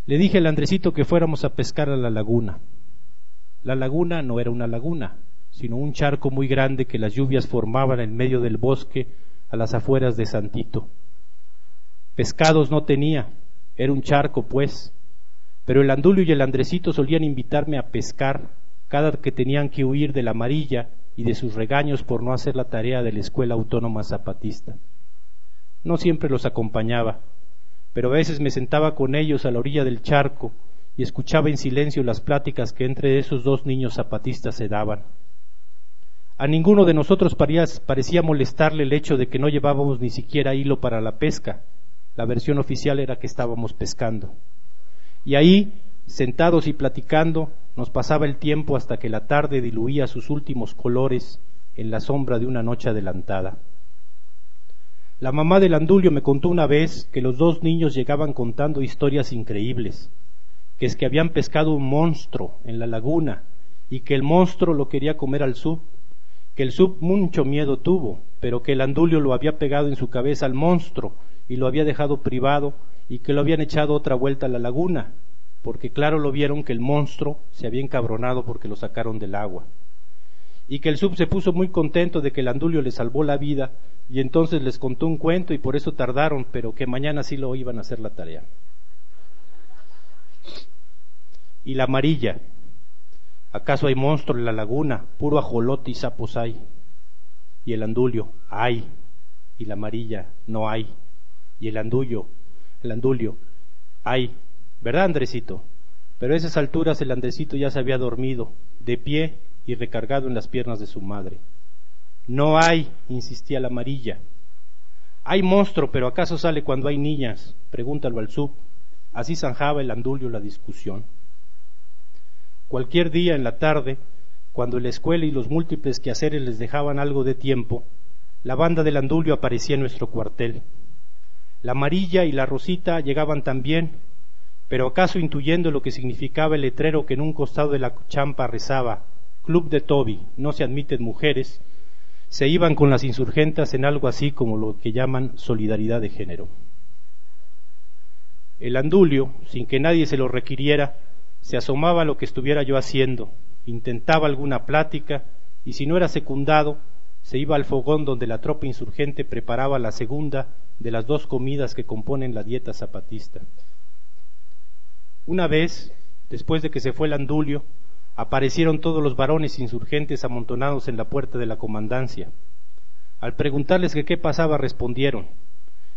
Le dije al Andresito que fuéramos a pescar a la laguna. La laguna no era una laguna, sino un charco muy grande que las lluvias formaban en medio del bosque a las afueras de Santito. Pescados no tenía, era un charco, pues, pero el Andulio y el Andresito solían invitarme a pescar cada que tenían que huir de la amarilla y de sus regaños por no hacer la tarea de la Escuela Autónoma Zapatista. No siempre los acompañaba, pero a veces me sentaba con ellos a la orilla del charco y escuchaba en silencio las pláticas que entre esos dos niños zapatistas se daban. A ninguno de nosotros parecía molestarle el hecho de que no llevábamos ni siquiera hilo para la pesca. La versión oficial era que estábamos pescando. Y ahí, sentados y platicando, nos pasaba el tiempo hasta que la tarde diluía sus últimos colores en la sombra de una noche adelantada. La mamá del Andulio me contó una vez que los dos niños llegaban contando historias increíbles, que es que habían pescado un monstruo en la laguna y que el monstruo lo quería comer al sub, que el sub mucho miedo tuvo, pero que el Andulio lo había pegado en su cabeza al monstruo y lo había dejado privado y que lo habían echado otra vuelta a la laguna, porque claro lo vieron que el monstruo se había encabronado porque lo sacaron del agua y que el sub se puso muy contento de que el andulio le salvó la vida y entonces les contó un cuento y por eso tardaron, pero que mañana sí lo iban a hacer la tarea. Y la amarilla, ¿acaso hay monstruo en la laguna? Puro ajolote y sapos hay. Y el andulio, hay. Y la amarilla, no hay. Y el andullo, el andulio, hay. ¿Verdad, Andresito? Pero a esas alturas el Andresito ya se había dormido, de pie y recargado en las piernas de su madre. No hay, insistía la amarilla. Hay monstruo, pero ¿acaso sale cuando hay niñas? Pregúntalo al sub. Así zanjaba el andulio la discusión. Cualquier día en la tarde, cuando la escuela y los múltiples quehaceres les dejaban algo de tiempo, la banda del andulio aparecía en nuestro cuartel. La amarilla y la rosita llegaban también, pero acaso intuyendo lo que significaba el letrero que en un costado de la champa rezaba Club de Toby, no se admiten mujeres, se iban con las insurgentas en algo así como lo que llaman solidaridad de género. El andulio, sin que nadie se lo requiriera, se asomaba a lo que estuviera yo haciendo, intentaba alguna plática y si no era secundado, se iba al fogón donde la tropa insurgente preparaba la segunda de las dos comidas que componen la dieta zapatista. Una vez, después de que se fue el andulio, aparecieron todos los varones insurgentes amontonados en la puerta de la comandancia. Al preguntarles qué pasaba, respondieron,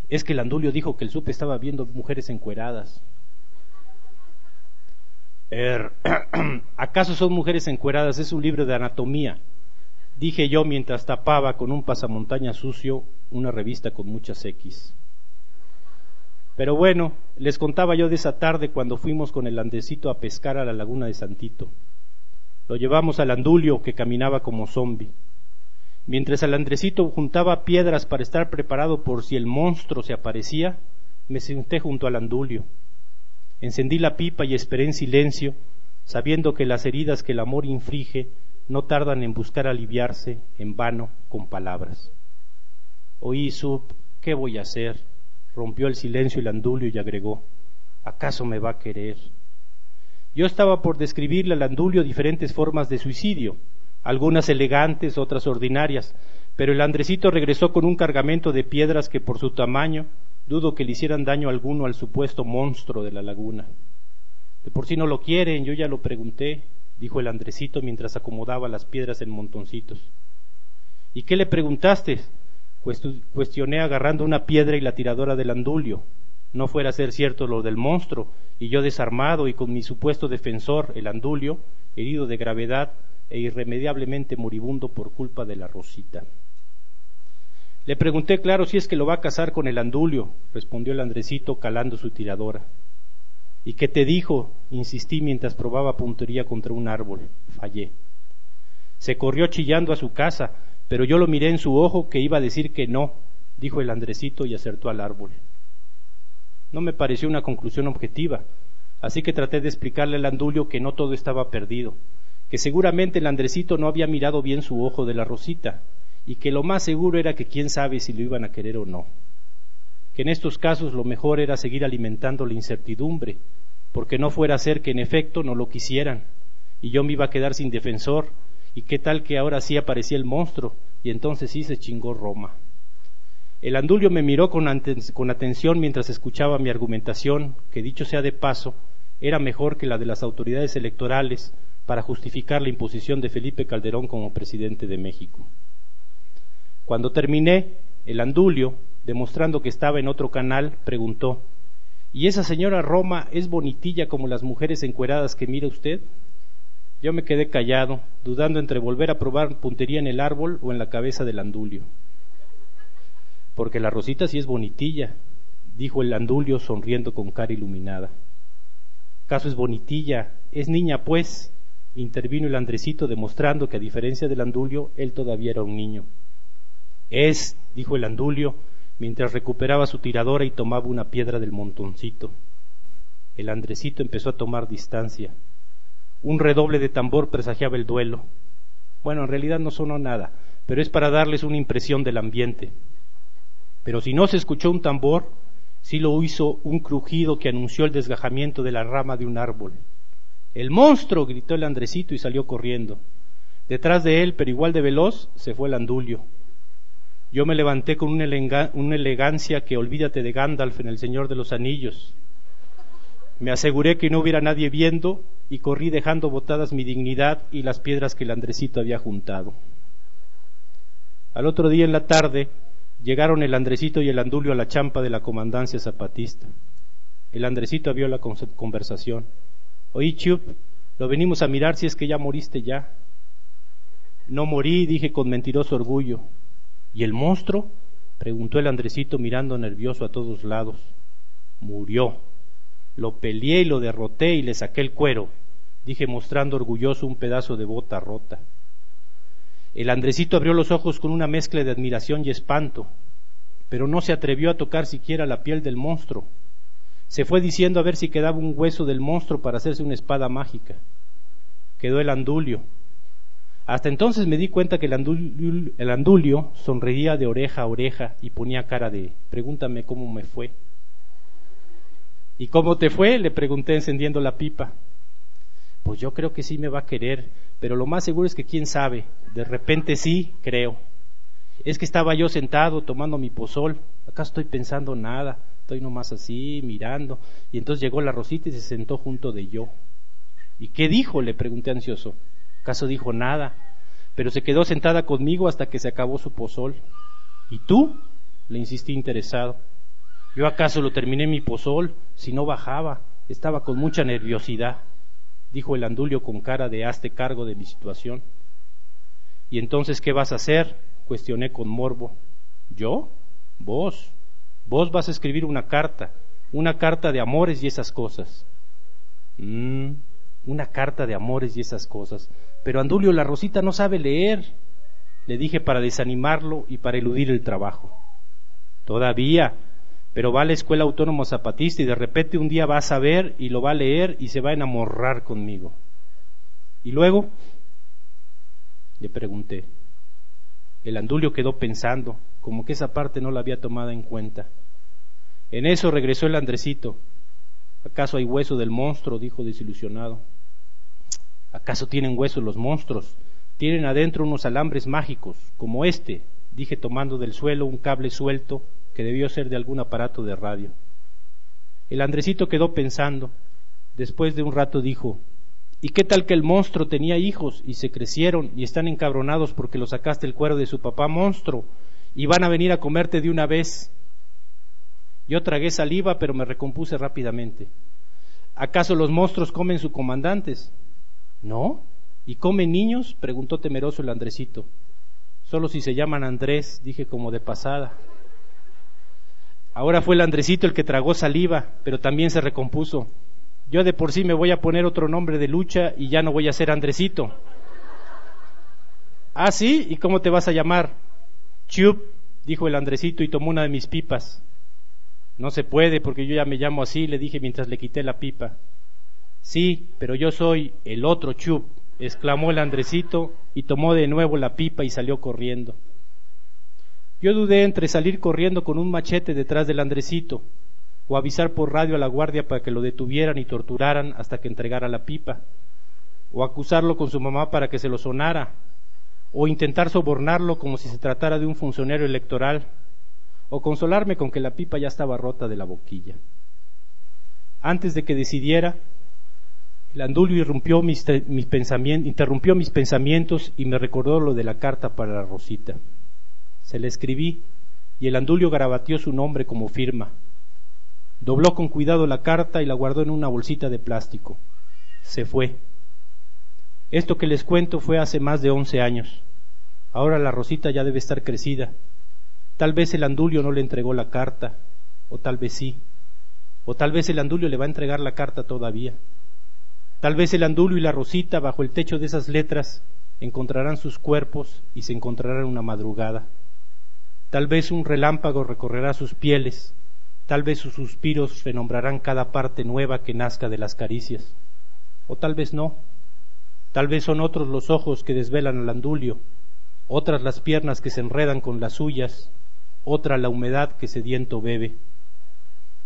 es que el andulio dijo que el supe estaba viendo mujeres encueradas. Er, <clears throat> ¿Acaso son mujeres encueradas? Es un libro de anatomía, dije yo mientras tapaba con un pasamontaña sucio una revista con muchas X. Pero bueno, les contaba yo de esa tarde cuando fuimos con el andecito a pescar a la laguna de Santito. Lo llevamos al andulio que caminaba como zombi. Mientras el andrecito juntaba piedras para estar preparado por si el monstruo se aparecía, me senté junto al andulio. Encendí la pipa y esperé en silencio, sabiendo que las heridas que el amor inflige no tardan en buscar aliviarse en vano con palabras. Oí Sub, ¿qué voy a hacer? Rompió el silencio el andulio y agregó, ¿acaso me va a querer? Yo estaba por describirle al Andulio diferentes formas de suicidio, algunas elegantes, otras ordinarias, pero el Andresito regresó con un cargamento de piedras que por su tamaño dudo que le hicieran daño alguno al supuesto monstruo de la laguna. De por sí no lo quieren, yo ya lo pregunté, dijo el Andresito mientras acomodaba las piedras en montoncitos. ¿Y qué le preguntaste? Cuestioné agarrando una piedra y la tiradora del andulio. No fuera a ser cierto lo del monstruo, y yo desarmado y con mi supuesto defensor, el andulio, herido de gravedad e irremediablemente moribundo por culpa de la rosita. Le pregunté, claro, si es que lo va a casar con el andulio, respondió el Andresito calando su tiradora. ¿Y qué te dijo? insistí mientras probaba puntería contra un árbol. Fallé. Se corrió chillando a su casa, pero yo lo miré en su ojo que iba a decir que no, dijo el Andresito y acertó al árbol. No me pareció una conclusión objetiva, así que traté de explicarle al Andulio que no todo estaba perdido, que seguramente el Andresito no había mirado bien su ojo de la rosita, y que lo más seguro era que quién sabe si lo iban a querer o no. Que en estos casos lo mejor era seguir alimentando la incertidumbre, porque no fuera a ser que en efecto no lo quisieran, y yo me iba a quedar sin defensor, y qué tal que ahora sí aparecía el monstruo, y entonces sí se chingó Roma. El andulio me miró con, con atención mientras escuchaba mi argumentación, que dicho sea de paso, era mejor que la de las autoridades electorales para justificar la imposición de Felipe Calderón como presidente de México. Cuando terminé, el andulio, demostrando que estaba en otro canal, preguntó ¿Y esa señora Roma es bonitilla como las mujeres encueradas que mira usted? Yo me quedé callado, dudando entre volver a probar puntería en el árbol o en la cabeza del andulio. Porque la Rosita sí es bonitilla, dijo el andulio sonriendo con cara iluminada. Caso es bonitilla, es niña pues, intervino el Andresito demostrando que a diferencia del andulio, él todavía era un niño. Es, dijo el andulio, mientras recuperaba su tiradora y tomaba una piedra del montoncito. El Andresito empezó a tomar distancia. Un redoble de tambor presagiaba el duelo. Bueno, en realidad no sonó nada, pero es para darles una impresión del ambiente. Pero si no se escuchó un tambor, sí lo hizo un crujido que anunció el desgajamiento de la rama de un árbol. ¡El monstruo! gritó el Andresito y salió corriendo. Detrás de él, pero igual de veloz, se fue el andulio. Yo me levanté con una, elega- una elegancia que olvídate de Gandalf en El Señor de los Anillos. Me aseguré que no hubiera nadie viendo y corrí dejando botadas mi dignidad y las piedras que el Andresito había juntado. Al otro día en la tarde llegaron el Andresito y el Andulio a la champa de la comandancia zapatista. El Andresito abrió la con- conversación. Oí, Chup, lo venimos a mirar si es que ya moriste ya. No morí, dije con mentiroso orgullo. ¿Y el monstruo? preguntó el Andresito mirando nervioso a todos lados. Murió. Lo peleé y lo derroté y le saqué el cuero, dije mostrando orgulloso un pedazo de bota rota. El Andresito abrió los ojos con una mezcla de admiración y espanto, pero no se atrevió a tocar siquiera la piel del monstruo. Se fue diciendo a ver si quedaba un hueso del monstruo para hacerse una espada mágica. Quedó el andulio. Hasta entonces me di cuenta que el andulio, sonreía de oreja a oreja y ponía cara de pregúntame cómo me fue. ¿Y cómo te fue? le pregunté encendiendo la pipa. Pues yo creo que sí me va a querer, pero lo más seguro es que quién sabe, de repente sí, creo. Es que estaba yo sentado tomando mi pozol, acá estoy pensando nada, estoy nomás así, mirando, y entonces llegó la Rosita y se sentó junto de yo. ¿Y qué dijo? le pregunté ansioso. ¿Acaso dijo nada? Pero se quedó sentada conmigo hasta que se acabó su pozol. ¿Y tú? le insistí interesado. ¿Yo acaso lo terminé mi pozol? Si no bajaba, estaba con mucha nerviosidad, dijo el andulio con cara de hazte cargo de mi situación. ¿Y entonces qué vas a hacer? cuestioné con morbo. ¿Yo? Vos. Vos vas a escribir una carta, una carta de amores y esas cosas. Mm, una carta de amores y esas cosas. Pero Andulio la Rosita no sabe leer, le dije para desanimarlo y para eludir el trabajo. Todavía, pero va a la escuela autónoma zapatista y de repente un día va a saber y lo va a leer y se va a enamorar conmigo. Y luego, le pregunté. El andulio quedó pensando, como que esa parte no la había tomado en cuenta. En eso regresó el Andresito. ¿Acaso hay hueso del monstruo? dijo desilusionado. ¿Acaso tienen hueso los monstruos? Tienen adentro unos alambres mágicos, como este, dije tomando del suelo un cable suelto que debió ser de algún aparato de radio. El Andresito quedó pensando. Después de un rato dijo, ¿Y qué tal que el monstruo tenía hijos y se crecieron y están encabronados porque lo sacaste el cuero de su papá monstruo y van a venir a comerte de una vez? Yo tragué saliva, pero me recompuse rápidamente. ¿Acaso los monstruos comen sus comandantes? No. ¿Y comen niños? preguntó temeroso el Andresito. Solo si se llaman Andrés, dije como de pasada. Ahora fue el Andresito el que tragó saliva, pero también se recompuso. Yo de por sí me voy a poner otro nombre de lucha y ya no voy a ser Andresito. Ah, sí, ¿y cómo te vas a llamar? Chup, dijo el Andresito y tomó una de mis pipas. No se puede porque yo ya me llamo así, le dije mientras le quité la pipa. Sí, pero yo soy el otro Chup, exclamó el Andresito y tomó de nuevo la pipa y salió corriendo. Yo dudé entre salir corriendo con un machete detrás del Andresito o avisar por radio a la guardia para que lo detuvieran y torturaran hasta que entregara la pipa, o acusarlo con su mamá para que se lo sonara, o intentar sobornarlo como si se tratara de un funcionario electoral, o consolarme con que la pipa ya estaba rota de la boquilla. Antes de que decidiera, el andulio irrumpió mis, mis interrumpió mis pensamientos y me recordó lo de la carta para la Rosita. Se le escribí y el andulio garabateó su nombre como firma. Dobló con cuidado la carta y la guardó en una bolsita de plástico. Se fue. Esto que les cuento fue hace más de once años. Ahora la Rosita ya debe estar crecida. Tal vez el andulio no le entregó la carta, o tal vez sí. O tal vez el andulio le va a entregar la carta todavía. Tal vez el andulio y la Rosita, bajo el techo de esas letras, encontrarán sus cuerpos y se encontrarán una madrugada. Tal vez un relámpago recorrerá sus pieles, tal vez sus suspiros renombrarán cada parte nueva que nazca de las caricias, o tal vez no, tal vez son otros los ojos que desvelan al andulio, otras las piernas que se enredan con las suyas, otra la humedad que sediento bebe.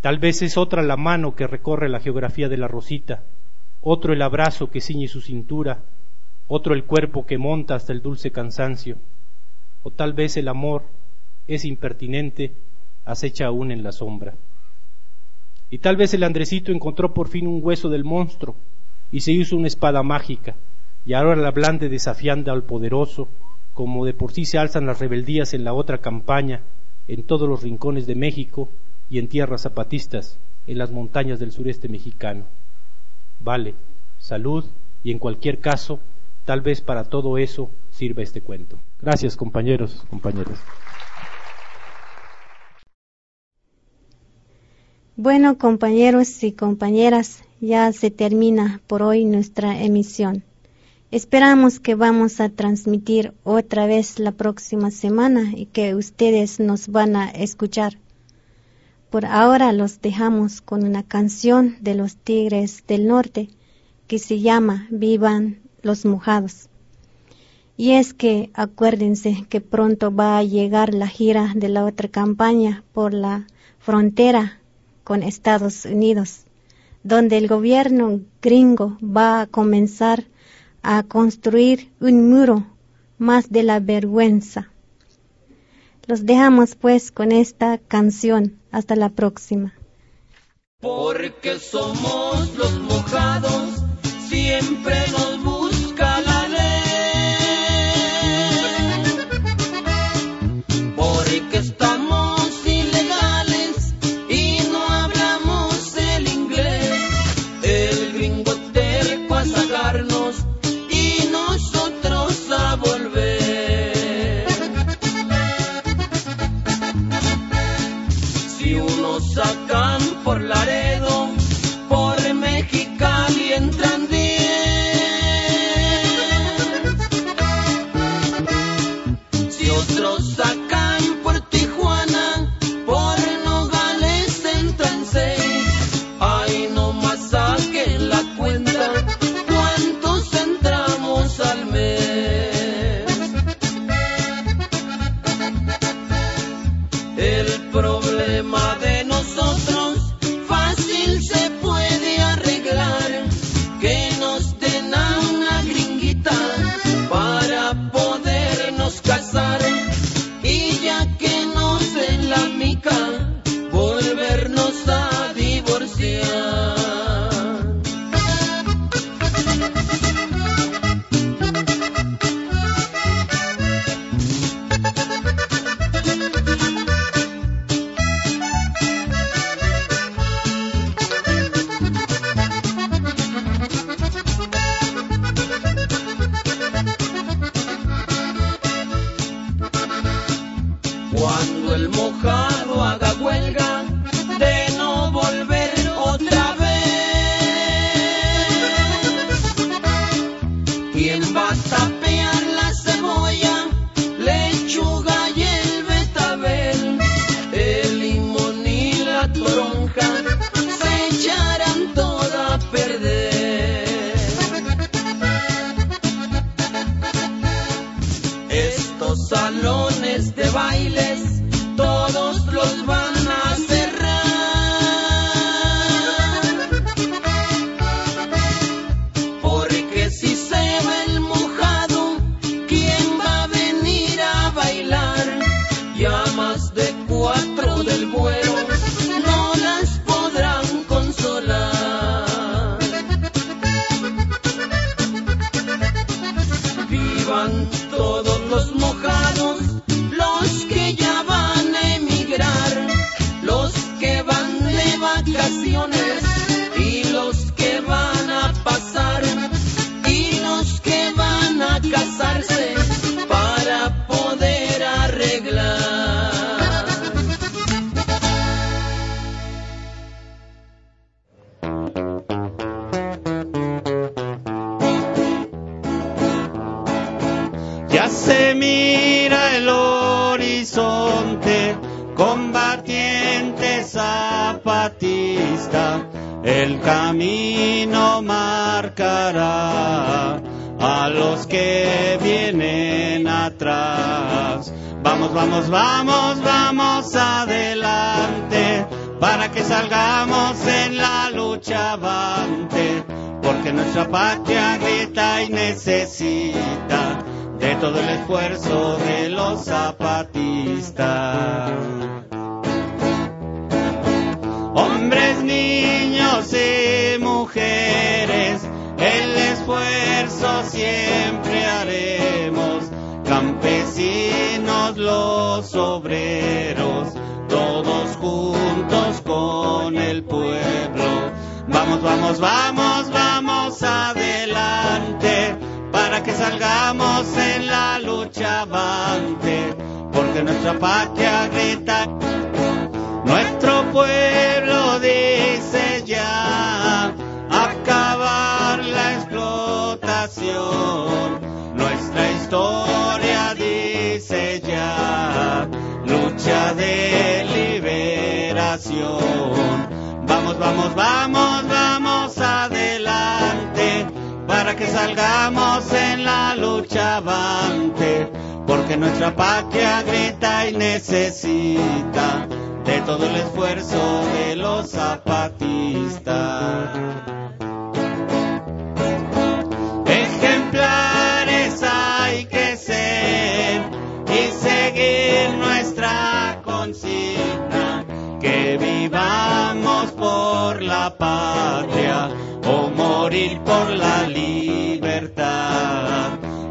Tal vez es otra la mano que recorre la geografía de la rosita, otro el abrazo que ciñe su cintura, otro el cuerpo que monta hasta el dulce cansancio, o tal vez el amor es impertinente, acecha aún en la sombra. Y tal vez el Andresito encontró por fin un hueso del monstruo y se hizo una espada mágica, y ahora la blande desafiando al poderoso, como de por sí se alzan las rebeldías en la otra campaña, en todos los rincones de México y en tierras zapatistas, en las montañas del sureste mexicano. Vale, salud y en cualquier caso, tal vez para todo eso sirva este cuento. Gracias compañeros, compañeras. Bueno, compañeros y compañeras, ya se termina por hoy nuestra emisión. Esperamos que vamos a transmitir otra vez la próxima semana y que ustedes nos van a escuchar. Por ahora los dejamos con una canción de los Tigres del Norte que se llama Vivan los mojados. Y es que acuérdense que pronto va a llegar la gira de la otra campaña por la frontera con Estados Unidos, donde el gobierno gringo va a comenzar a construir un muro más de la vergüenza. Los dejamos pues con esta canción. Hasta la próxima. Porque somos los mojados, siempre nos buscando. Campesinos, los obreros, todos juntos con el pueblo. Vamos, vamos, vamos, vamos adelante para que salgamos en la lucha avante, porque nuestra patria grita, nuestro pueblo dice ya, historia dice ya, lucha de liberación. Vamos, vamos, vamos, vamos adelante para que salgamos en la lucha avante, porque nuestra patria grita y necesita de todo el esfuerzo de los zapatistas. Hay que ser y seguir nuestra consigna, que vivamos por la patria o morir por la libertad.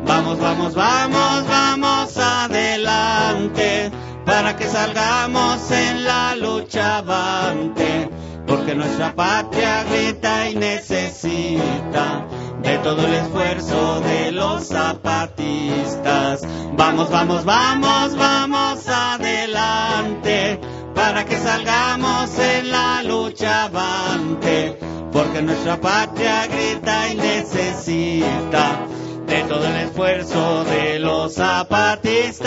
Vamos, vamos, vamos, vamos adelante para que salgamos en la lucha avante, porque nuestra patria grita y necesita de todo el esfuerzo de los zapatistas. Vamos, vamos, vamos, vamos adelante para que salgamos en la lucha avante, porque nuestra patria grita y necesita de todo el esfuerzo de los zapatistas.